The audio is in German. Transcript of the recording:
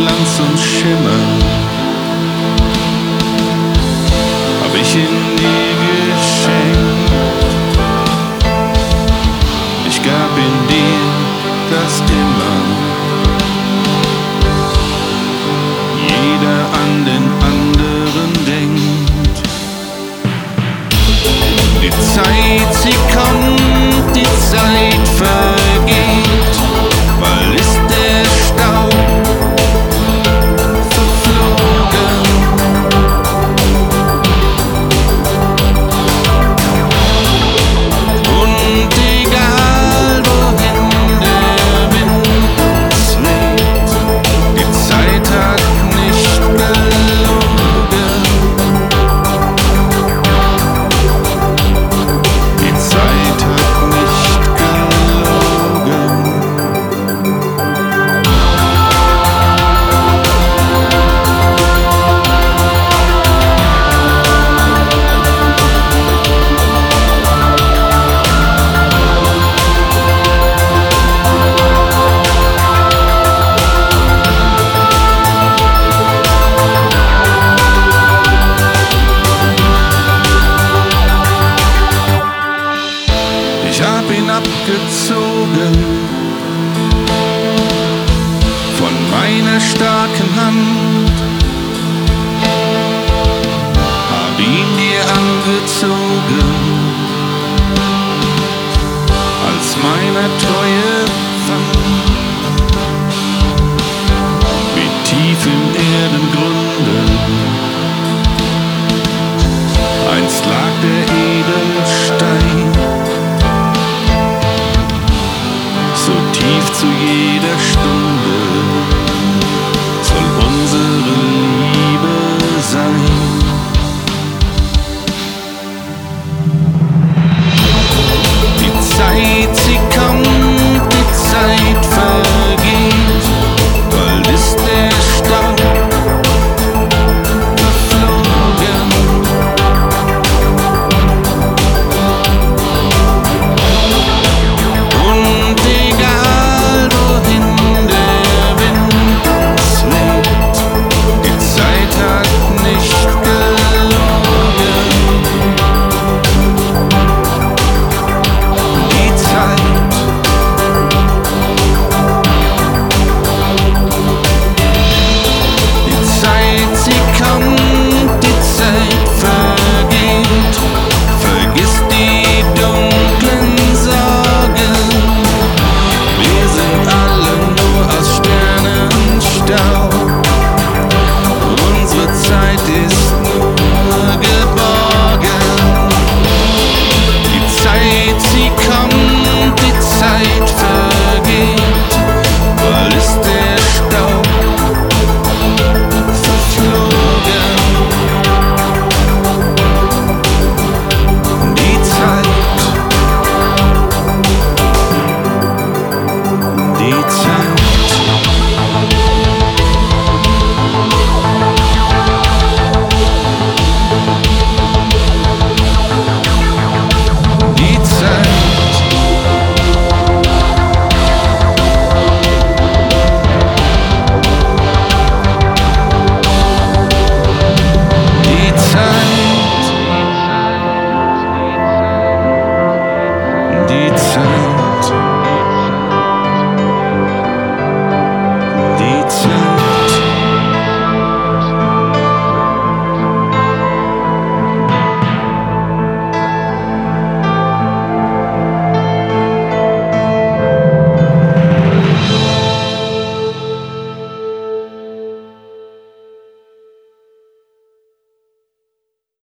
Glanz und Schimmer hab ich ihn dir geschenkt. Ich gab in dir das immer. Starken Hand. Hab ihn dir angezogen als meiner treue